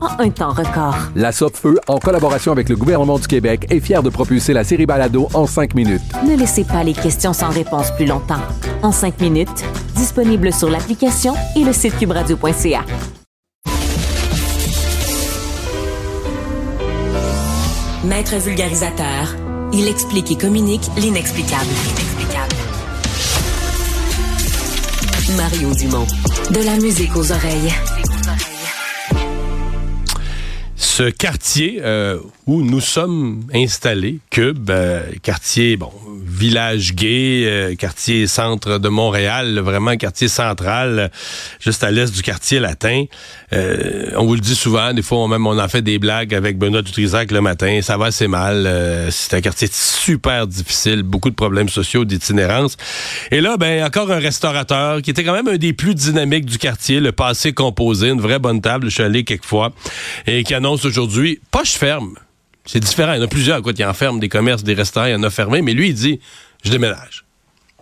en un temps record. La Feu, en collaboration avec le gouvernement du Québec, est fière de propulser la série Balado en 5 minutes. Ne laissez pas les questions sans réponse plus longtemps. En 5 minutes, disponible sur l'application et le site cubradio.ca. Maître vulgarisateur, il explique et communique l'inexplicable. Mario Dumont. De la musique aux oreilles. Ce quartier euh, où nous sommes installés, Cube, euh, quartier, bon, village gay, euh, quartier centre de Montréal, vraiment quartier central, juste à l'est du quartier latin. On vous le dit souvent, des fois on même on en fait des blagues avec Benoît Dutrisac le matin, ça va assez mal. C'est un quartier super difficile, beaucoup de problèmes sociaux, d'itinérance. Et là, ben encore un restaurateur qui était quand même un des plus dynamiques du quartier, le passé composé, une vraie bonne table, je suis allé quelques fois, et qui annonce aujourd'hui poche ferme. C'est différent. Il y en a plusieurs, quoi, qui enferment des commerces, des restaurants, il y en a fermé. Mais lui, il dit, je déménage.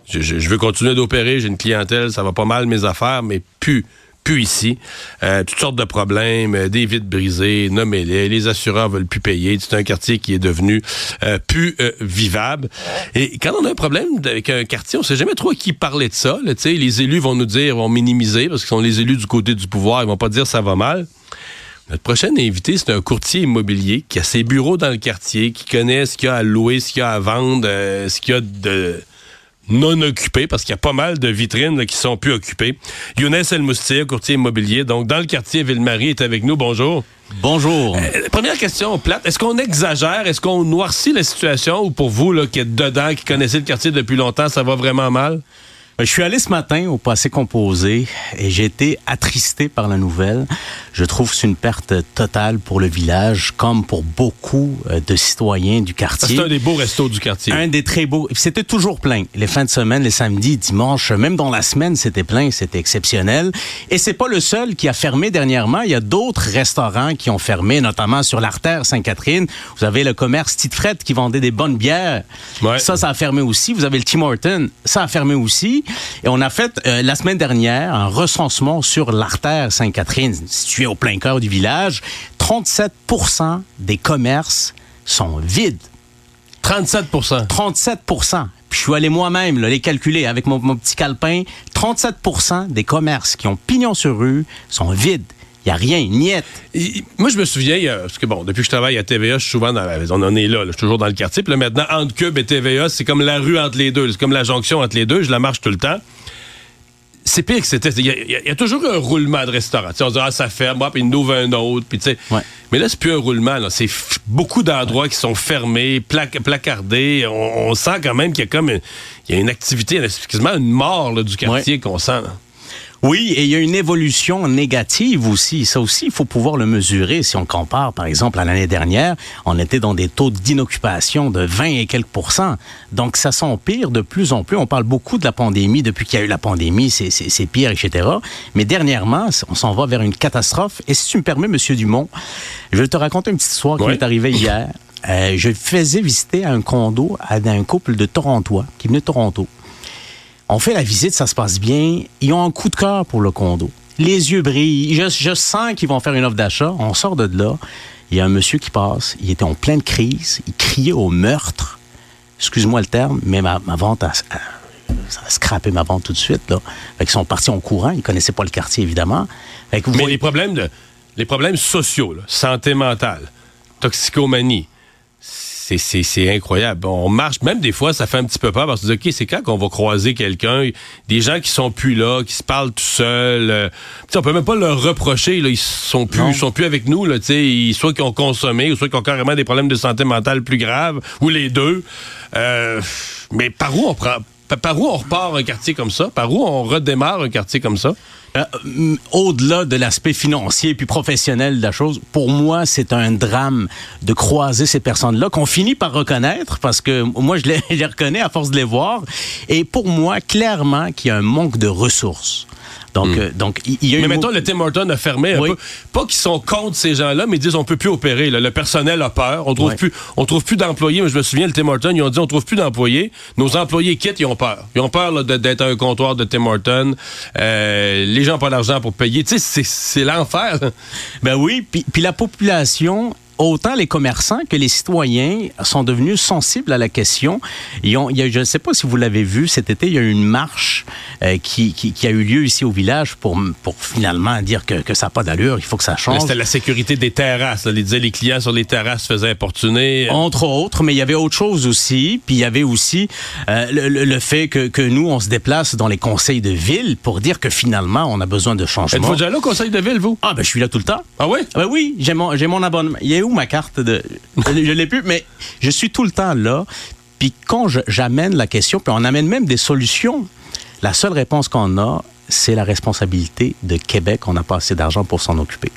Je, veux continuer d'opérer, j'ai une clientèle, ça va pas mal mes affaires, mais plus, plus ici. Euh, toutes sortes de problèmes, euh, des vides brisées, nommez-les. Les assureurs veulent plus payer. C'est un quartier qui est devenu euh, plus vivable. Et quand on a un problème avec un quartier, on sait jamais trop à qui parler de ça. Les élus vont nous dire, vont minimiser, parce qu'ils sont les élus du côté du pouvoir, ils vont pas dire ça va mal. Notre prochain invité, c'est un courtier immobilier qui a ses bureaux dans le quartier, qui connaît ce qu'il y a à louer, ce qu'il y a à vendre, euh, ce qu'il y a de non occupé, parce qu'il y a pas mal de vitrines qui sont plus occupées. Younes El Moustir, courtier immobilier, donc dans le quartier Ville-Marie, est avec nous. Bonjour. Bonjour. Euh, première question plate. Est-ce qu'on exagère? Est-ce qu'on noircit la situation? Ou pour vous, là, qui êtes dedans, qui connaissez le quartier depuis longtemps, ça va vraiment mal? Je suis allé ce matin au passé composé et j'ai été attristé par la nouvelle. Je trouve que c'est une perte totale pour le village, comme pour beaucoup euh, de citoyens du quartier. C'est un des beaux restos du quartier. Un des très beaux. C'était toujours plein. Les fins de semaine, les samedis, dimanches, même dans la semaine, c'était plein, c'était exceptionnel. Et c'est pas le seul qui a fermé dernièrement. Il y a d'autres restaurants qui ont fermé, notamment sur l'artère Sainte-Catherine. Vous avez le commerce Tite Fred qui vendait des bonnes bières. Ça, ça a fermé aussi. Vous avez le Tim Horton. Ça a fermé aussi. Et on a fait euh, la semaine dernière un recensement sur l'artère Sainte-Catherine, située au plein cœur du village. 37% des commerces sont vides. 37% 37% puis je suis allé moi-même les calculer avec mon, petit calepin. 37% des commerces qui ont pignon sur rue sont vides. Il n'y a rien, niette. moi, je me souviens, parce que bon, depuis que je travaille à TVA, je suis souvent dans la, on en est là, je suis toujours dans le quartier. Puis là, maintenant, entre Cube et TVA, c'est comme la rue entre les deux. C'est comme la jonction entre les deux. Je la marche tout le temps. C'est pire que c'était. Il y, a toujours un roulement de restaurant. on se dit, ah, ça ferme, puis il nous ouvre un autre. Puis, ouais. Mais là, c'est plus un roulement. C'est beaucoup d'endroits qui sont fermés, placardés. On, sent quand même qu'il y a comme une, il y a une activité, quasiment une mort du quartier qu'on sent. Oui, et il y a une évolution négative aussi. Ça aussi, il faut pouvoir le mesurer. Si on compare, par exemple, à l'année dernière, on était dans des taux d'inoccupation de 20 et quelques pourcents. Donc, ça s'empire de plus en plus. On parle beaucoup de la pandémie. Depuis qu'il y a eu la pandémie, c'est pire, etc. Mais dernièrement, on s'en va vers une catastrophe. Et si tu me permets, Monsieur Dumont, je vais te raconter une petite histoire qui m'est arrivée hier. Euh, je faisais visiter un condo à un couple de Torontois qui venait de Toronto. On fait la visite, ça se passe bien. Ils ont un coup de cœur pour le condo. Les yeux brillent. Je, sens qu'ils vont faire une offre d'achat. On sort de là. Il y a un monsieur qui passe. Il était en pleine crise. Il criait au meurtre. Excuse-moi le terme, mais ma, vente a, ça a scrappé ma vente tout de suite. Là. Fait sont partis en courant. Ils connaissaient pas le quartier, évidemment. mais les problèmes de, les problèmes sociaux, santé mentale, toxicomanie. C'est- incroyable. On marche, même des fois, ça fait un petit peu peur parce que, OK, c'est quand qu'on va croiser quelqu'un, des gens qui sont plus là, qui se parlent tout seuls. euh, on peut même pas leur reprocher, là, ils sont plus, Non. ils sont plus avec nous, là, ils- soit qu'ils ont consommé, ou soit qu'ils ont carrément des problèmes de santé mentale plus graves, ou les deux. Euh, mais par où on prend, par où on repart un quartier comme ça? Par où on redémarre un quartier comme ça? Euh, mm, Au-delà de l'aspect financier puis professionnel de la chose, pour moi, c'est un drame de croiser ces personnes-là qu'on finit par reconnaître parce que moi, je les, je les reconnais à force de les voir. Et pour moi, clairement, qu'il y a un manque de ressources. Donc, euh, donc il y a Hmm. Mais mettons, le Tim Horton a fermé un Oui. peu. Pas qu'ils sont contre ces gens-là, mais ils disent on peut plus opérer. là. Le personnel a peur. On trouve plus, on trouve plus d'employés. Mais je me souviens, le Tim Horton, ils ont dit on trouve plus d'employés. Nos employés quittent, ils ont peur. Ils ont peur d'être un comptoir de Tim Horton. Euh, les gens pas d'argent pour payer. Tu sais, c'est- l'enfer. Ben oui, puis la population, autant les commerçants que les citoyens sont devenus sensibles à la question. Ils ont, il y a, je ne sais pas si vous l'avez vu, cet été, il y a eu une marche euh, qui, qui, qui a eu lieu ici au village pour, pour finalement dire que, que ça n'a pas d'allure, il faut que ça change. C'était la sécurité des terrasses. là. Les clients sur les terrasses se faisaient importuner. Entre autres, mais il y avait autre chose aussi. Puis il y avait aussi euh, le, fait que, que nous, on se déplace dans les conseils de ville pour dire que finalement, on a besoin de changement. Êtes-vous déjà là au conseil de ville, vous? Ah, ben je suis là tout le temps. Ah oui? Ah ben oui, j'ai mon, abonnement. Il est où ma carte de. je l'ai plus, mais je suis tout le temps là. Puis quand j'amène la question, puis on amène même des solutions, la seule réponse qu'on a, c'est la responsabilité de Québec. On n'a pas assez d'argent pour s'en occuper.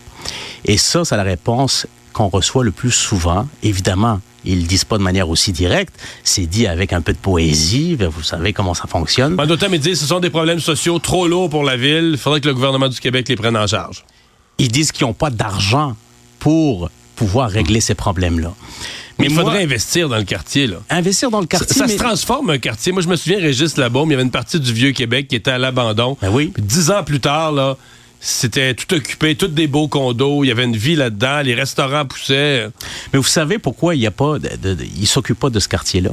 Et ça, c'est la réponse qu'on reçoit le plus souvent. Évidemment, ils le disent pas de manière aussi directe. C'est dit avec un peu de poésie. Vous savez comment ça fonctionne. En d'autres termes, ils disent ce sont des problèmes sociaux trop lourds pour la ville. Il faudrait que le gouvernement du Québec les prenne en charge. Ils disent qu'ils n'ont pas d'argent pour pouvoir régler ces problèmes-là. Mais il moi, faudrait investir dans le quartier, là. investir dans le Ça, quartier. ça mais- se transforme un quartier. Moi, je me souviens, Régis Labaume, il y avait une partie du vieux Québec qui était à l'abandon. Ben oui. Puis dix ans plus tard, là, c'était tout occupé, tous des beaux condos. Il y avait une vie là-dedans. Les restaurants poussaient. Mais vous savez pourquoi il y a pas de, de- de- il s'occupe pas de ce quartier-là?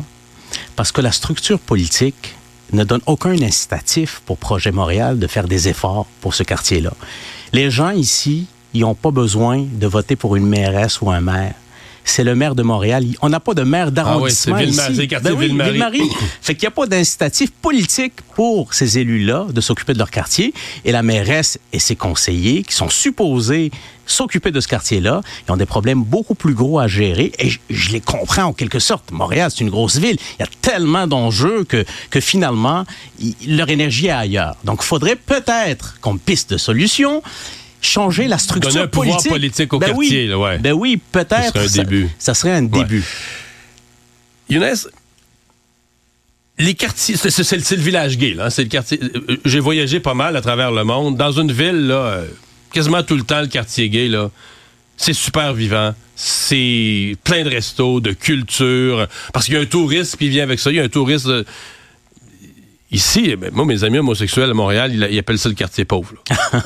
Parce que la structure politique ne donne aucun incitatif pour Projet Montréal de faire des efforts pour ce quartier-là. Les gens ici, ils n'ont pas besoin de voter pour une mairesse ou un maire. C'est le maire de Montréal. On n'a pas de maire d'arrondissement Ah oui, ici. Ben oui, Ville-Marie. Ville-Marie. fait qu'il n'y a pas d'incitatif politique pour ces élus-là de s'occuper de leur quartier. Et la mairesse et ses conseillers, qui sont supposés s'occuper de ce quartier-là, ils ont des problèmes beaucoup plus gros à gérer. Et je, je les comprends en quelque sorte. Montréal, c'est une grosse ville. Il y a tellement d'enjeux que, que finalement, leur énergie est ailleurs. Donc, il faudrait peut-être qu'on piste de solutions changer la structure Donner un pouvoir politique. politique au Ben oui. quartier, là, ouais. Ben oui, peut-être. Ça serait un début. Ça serait un début. Younes, les quartiers, le- c'est le village gay, là. hein. C'est le quartier. euh, J'ai voyagé pas mal à travers le monde. Dans une ville, là, euh, quasiment tout le temps, le quartier gay, là, c'est super vivant. C'est plein de restos, de culture. Parce qu'il y a un touriste qui vient avec ça. Il y a un touriste. euh, Ici, eh ben, moi, mes amis homosexuels à Montréal, ils, appellent ça le quartier pauvre.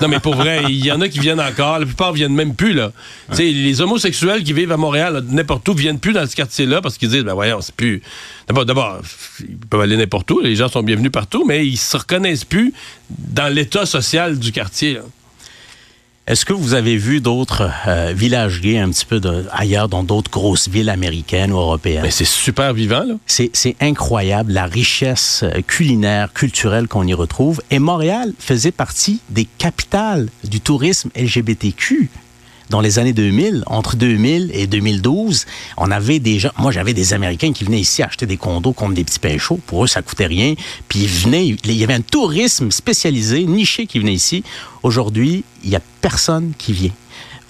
non, mais pour vrai, il y en a qui viennent encore. La plupart viennent même plus, là. Les homosexuels qui vivent à Montréal, n'importe où, viennent plus dans ce quartier-là parce qu'ils disent, ben voyons, c'est plus. D'abord, d'abord, ils peuvent aller n'importe où. Les gens sont bienvenus partout, mais ils se reconnaissent plus dans l'état social du quartier. Est-ce que vous avez vu d'autres euh, villages gays un petit peu de- ailleurs, dans d'autres grosses villes américaines ou européennes? Mais c'est super vivant, là. C'est c'est incroyable la richesse euh, culinaire, culturelle qu'on y retrouve. Et Montréal faisait partie des capitales du tourisme LGBTQ. Dans les années 2000, entre 2000 et 2012, on avait des gens, moi j'avais des Américains qui venaient ici acheter des condos contre des petits chauds. Pour eux, ça coûtait rien. Puis ils venaient, il y avait un tourisme spécialisé, niché qui venait ici. Aujourd'hui, il n'y a personne qui vient.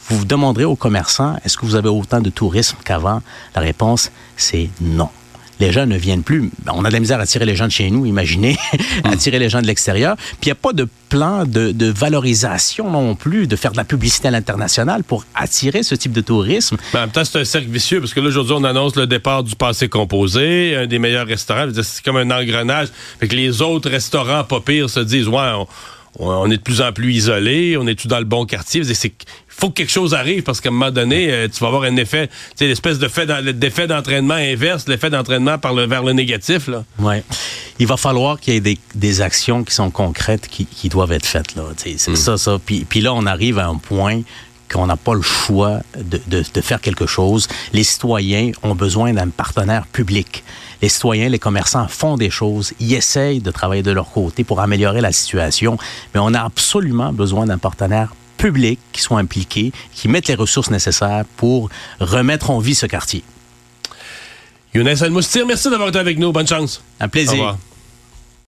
Vous vous demanderez aux commerçants, est-ce que vous avez autant de tourisme qu'avant? La réponse, c'est non. Les gens ne viennent plus. Ben, On a de la misère à attirer les gens de chez nous, imaginez, attirer les gens de l'extérieur. Puis il n'y a pas de plan de, de valorisation non plus, de faire de la publicité à l'international pour attirer ce type de tourisme. Mais en même temps, c'est un cercle vicieux parce que là, aujourd'hui, on annonce le départ du passé composé, un des meilleurs restaurants. C'est comme un engrenage. Fait que les autres restaurants pas pires se disent, ouais, on, on est de plus en plus isolés, on est tout dans le bon quartier? C'est- faut que quelque chose arrive parce qu'à un moment donné, euh, tu vas avoir un effet, tu sais, l'espèce de fait d'en- d'effet d'entraînement inverse, l'effet d'entraînement par le, vers le négatif. Là. Ouais. Il va falloir qu'il y ait des, des actions qui sont concrètes qui, qui doivent être faites. Là. C'est ça, ça. Puis, puis là, on arrive à un point qu'on n'a pas le choix de, de, de faire quelque chose. Les citoyens ont besoin d'un partenaire public. Les citoyens, les commerçants font des choses, ils essayent de travailler de leur côté pour améliorer la situation, mais on a absolument besoin d'un partenaire public qui soit impliqué, qui mette les ressources nécessaires pour remettre en vie ce quartier. Younes Al-Moustir, merci d'avoir été avec nous. Bonne chance. Un Au plaisir. revoir.